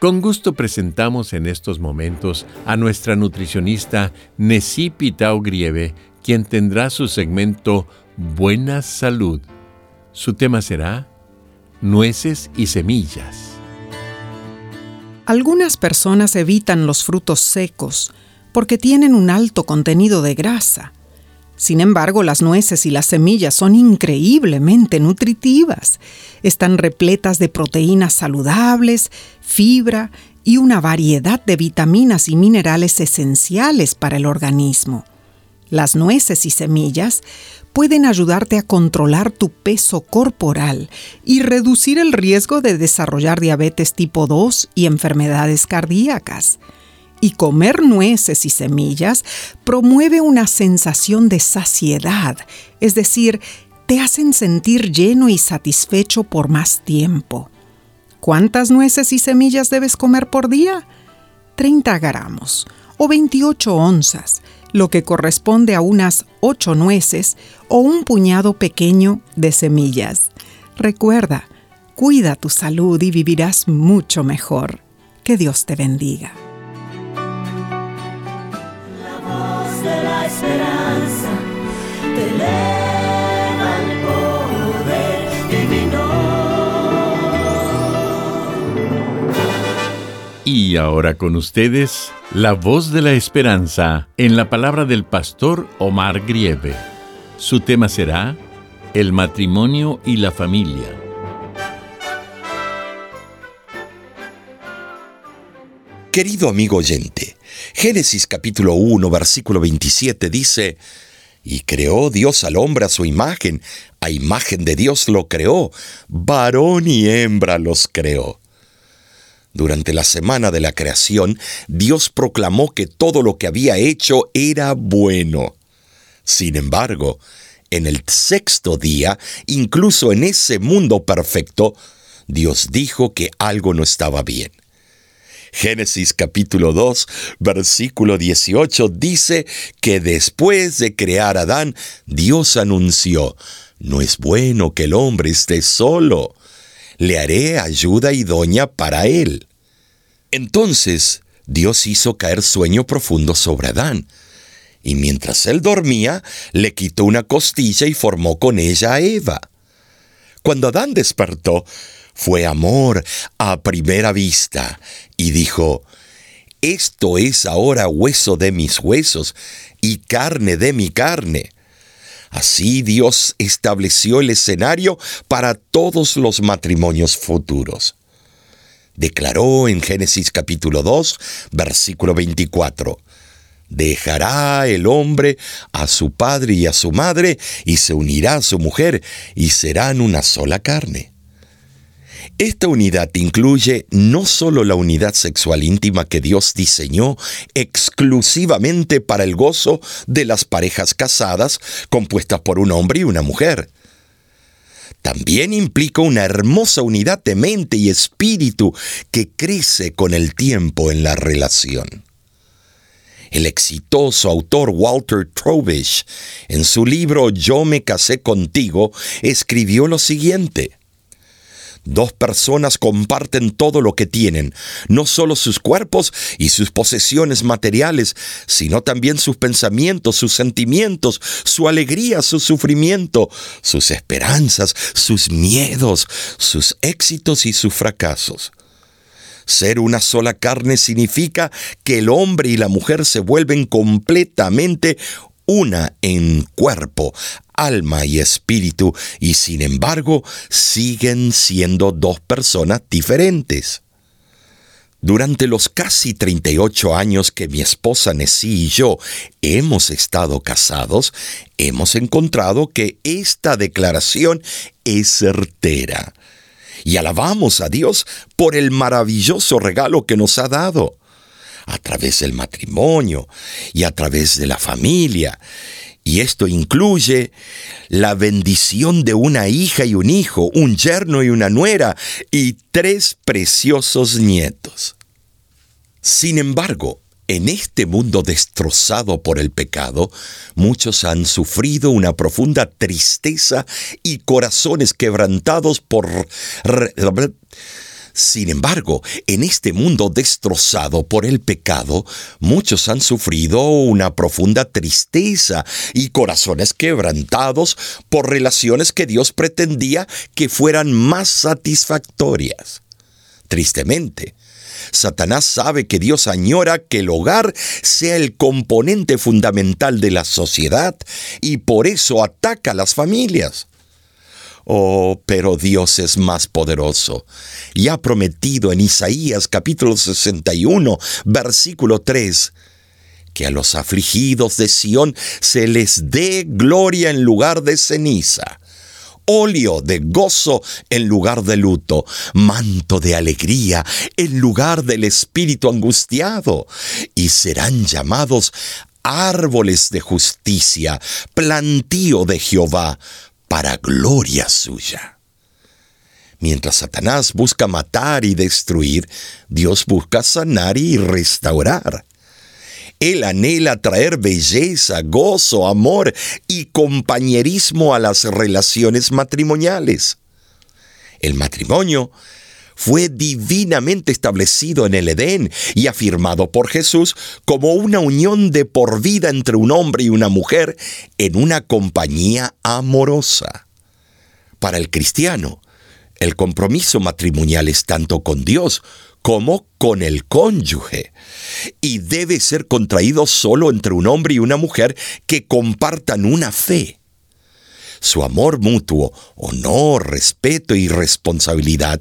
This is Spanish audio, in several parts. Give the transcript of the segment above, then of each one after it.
Con gusto presentamos en estos momentos a nuestra nutricionista Nessie Pitao Grieve, quien tendrá su segmento Buena Salud. Su tema será Nueces y Semillas. Algunas personas evitan los frutos secos porque tienen un alto contenido de grasa. Sin embargo, las nueces y las semillas son increíblemente nutritivas. Están repletas de proteínas saludables, fibra y una variedad de vitaminas y minerales esenciales para el organismo. Las nueces y semillas pueden ayudarte a controlar tu peso corporal y reducir el riesgo de desarrollar diabetes tipo 2 y enfermedades cardíacas y comer nueces y semillas promueve una sensación de saciedad, es decir, te hacen sentir lleno y satisfecho por más tiempo. ¿Cuántas nueces y semillas debes comer por día? 30 gramos o 28 onzas, lo que corresponde a unas 8 nueces o un puñado pequeño de semillas. Recuerda, cuida tu salud y vivirás mucho mejor. Que Dios te bendiga. Esperanza te eleva el poder divino. Y ahora con ustedes, la voz de la esperanza en la palabra del pastor Omar Grieve. Su tema será el matrimonio y la familia. Querido amigo oyente, Génesis capítulo 1, versículo 27 dice, Y creó Dios al hombre a su imagen, a imagen de Dios lo creó, varón y hembra los creó. Durante la semana de la creación, Dios proclamó que todo lo que había hecho era bueno. Sin embargo, en el sexto día, incluso en ese mundo perfecto, Dios dijo que algo no estaba bien. Génesis capítulo 2, versículo 18 dice que después de crear a Adán, Dios anunció, no es bueno que el hombre esté solo, le haré ayuda idónea para él. Entonces Dios hizo caer sueño profundo sobre Adán, y mientras él dormía, le quitó una costilla y formó con ella a Eva. Cuando Adán despertó, fue amor a primera vista y dijo, Esto es ahora hueso de mis huesos y carne de mi carne. Así Dios estableció el escenario para todos los matrimonios futuros. Declaró en Génesis capítulo 2, versículo 24, Dejará el hombre a su padre y a su madre, y se unirá a su mujer, y serán una sola carne. Esta unidad incluye no solo la unidad sexual íntima que Dios diseñó exclusivamente para el gozo de las parejas casadas compuestas por un hombre y una mujer. También implica una hermosa unidad de mente y espíritu que crece con el tiempo en la relación. El exitoso autor Walter Trovish, en su libro Yo me casé contigo, escribió lo siguiente. Dos personas comparten todo lo que tienen, no solo sus cuerpos y sus posesiones materiales, sino también sus pensamientos, sus sentimientos, su alegría, su sufrimiento, sus esperanzas, sus miedos, sus éxitos y sus fracasos. Ser una sola carne significa que el hombre y la mujer se vuelven completamente una en cuerpo, alma y espíritu, y sin embargo siguen siendo dos personas diferentes. Durante los casi 38 años que mi esposa Nessie y yo hemos estado casados, hemos encontrado que esta declaración es certera. Y alabamos a Dios por el maravilloso regalo que nos ha dado a través del matrimonio y a través de la familia. Y esto incluye la bendición de una hija y un hijo, un yerno y una nuera y tres preciosos nietos. Sin embargo, en este mundo destrozado por el pecado, muchos han sufrido una profunda tristeza y corazones quebrantados por sin embargo, en este mundo destrozado por el pecado, muchos han sufrido una profunda tristeza y corazones quebrantados por relaciones que Dios pretendía que fueran más satisfactorias. Tristemente, Satanás sabe que Dios añora que el hogar sea el componente fundamental de la sociedad y por eso ataca a las familias. Oh, pero Dios es más poderoso. Y ha prometido en Isaías capítulo 61, versículo 3, que a los afligidos de Sión se les dé gloria en lugar de ceniza, óleo de gozo en lugar de luto, manto de alegría en lugar del espíritu angustiado, y serán llamados árboles de justicia, plantío de Jehová, para gloria suya. Mientras Satanás busca matar y destruir, Dios busca sanar y restaurar. Él anhela traer belleza, gozo, amor y compañerismo a las relaciones matrimoniales. El matrimonio fue divinamente establecido en el Edén y afirmado por Jesús como una unión de por vida entre un hombre y una mujer en una compañía amorosa. Para el cristiano, el compromiso matrimonial es tanto con Dios como con el cónyuge y debe ser contraído solo entre un hombre y una mujer que compartan una fe. Su amor mutuo, honor, respeto y responsabilidad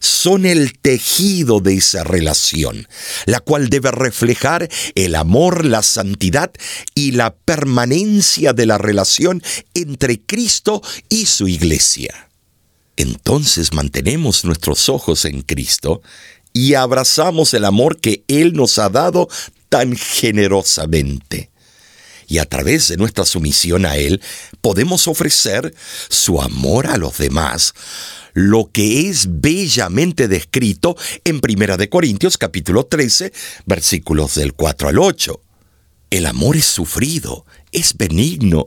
son el tejido de esa relación, la cual debe reflejar el amor, la santidad y la permanencia de la relación entre Cristo y su iglesia. Entonces mantenemos nuestros ojos en Cristo y abrazamos el amor que Él nos ha dado tan generosamente. Y a través de nuestra sumisión a Él podemos ofrecer su amor a los demás, lo que es bellamente descrito en 1 Corintios capítulo 13, versículos del 4 al 8. El amor es sufrido, es benigno,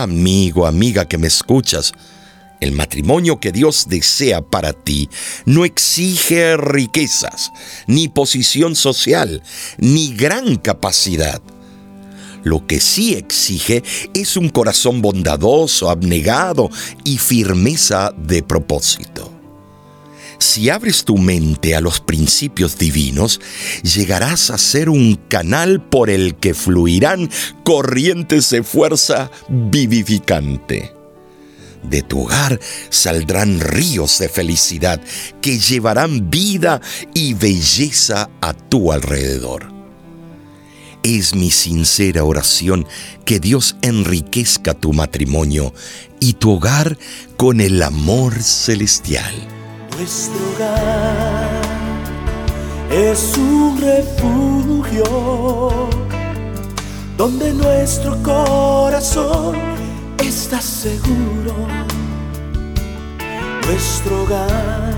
Amigo, amiga que me escuchas, el matrimonio que Dios desea para ti no exige riquezas, ni posición social, ni gran capacidad lo que sí exige es un corazón bondadoso, abnegado y firmeza de propósito. Si abres tu mente a los principios divinos, llegarás a ser un canal por el que fluirán corrientes de fuerza vivificante. De tu hogar saldrán ríos de felicidad que llevarán vida y belleza a tu alrededor. Es mi sincera oración que Dios enriquezca tu matrimonio y tu hogar con el amor celestial. Nuestro hogar es un refugio donde nuestro corazón está seguro. Nuestro hogar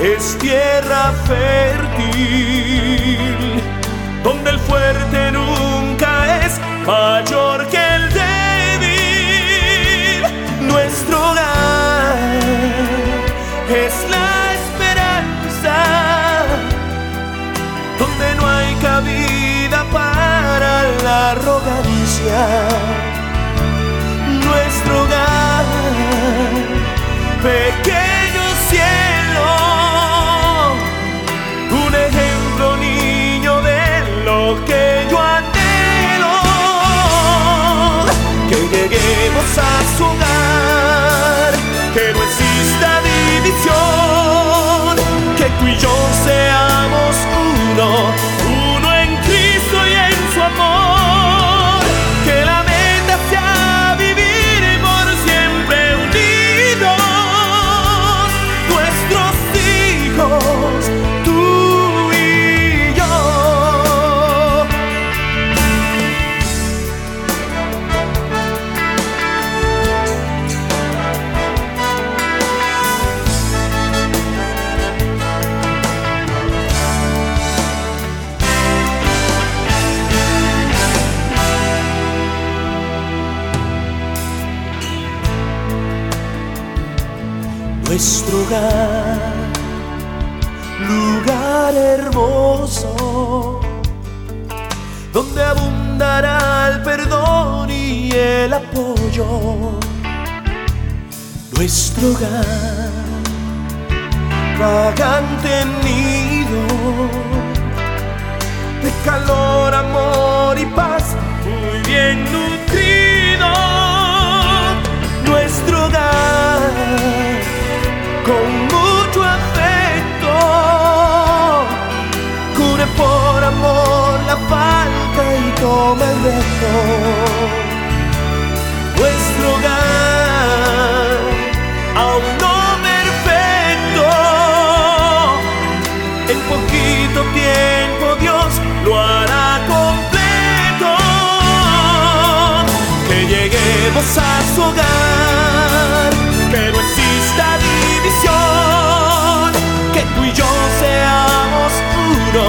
es tierra fértil, nuestro hogar, lugar hermoso, donde abundará el perdón y el apoyo. Nuestro hogar, vagante nido de calor, amor y paz, muy bien nutrido. Toma el reto. Nuestro hogar, aún no perfecto, en poquito tiempo Dios lo hará completo. Que lleguemos a su hogar, que no exista división, que tú y yo seamos uno,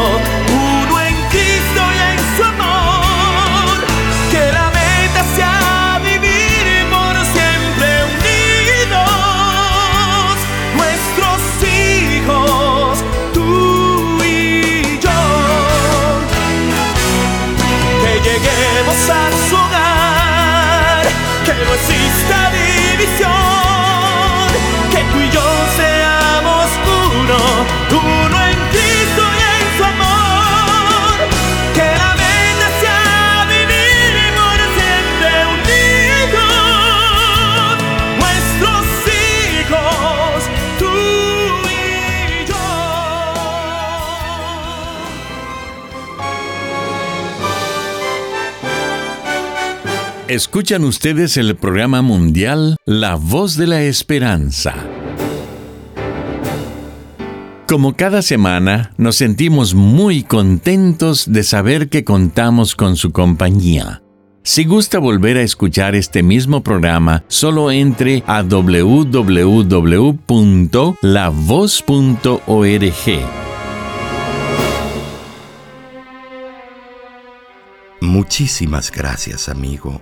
Escuchan ustedes el programa mundial La Voz de la Esperanza. Como cada semana, nos sentimos muy contentos de saber que contamos con su compañía. Si gusta volver a escuchar este mismo programa, solo entre a www.lavoz.org. Muchísimas gracias, amigo,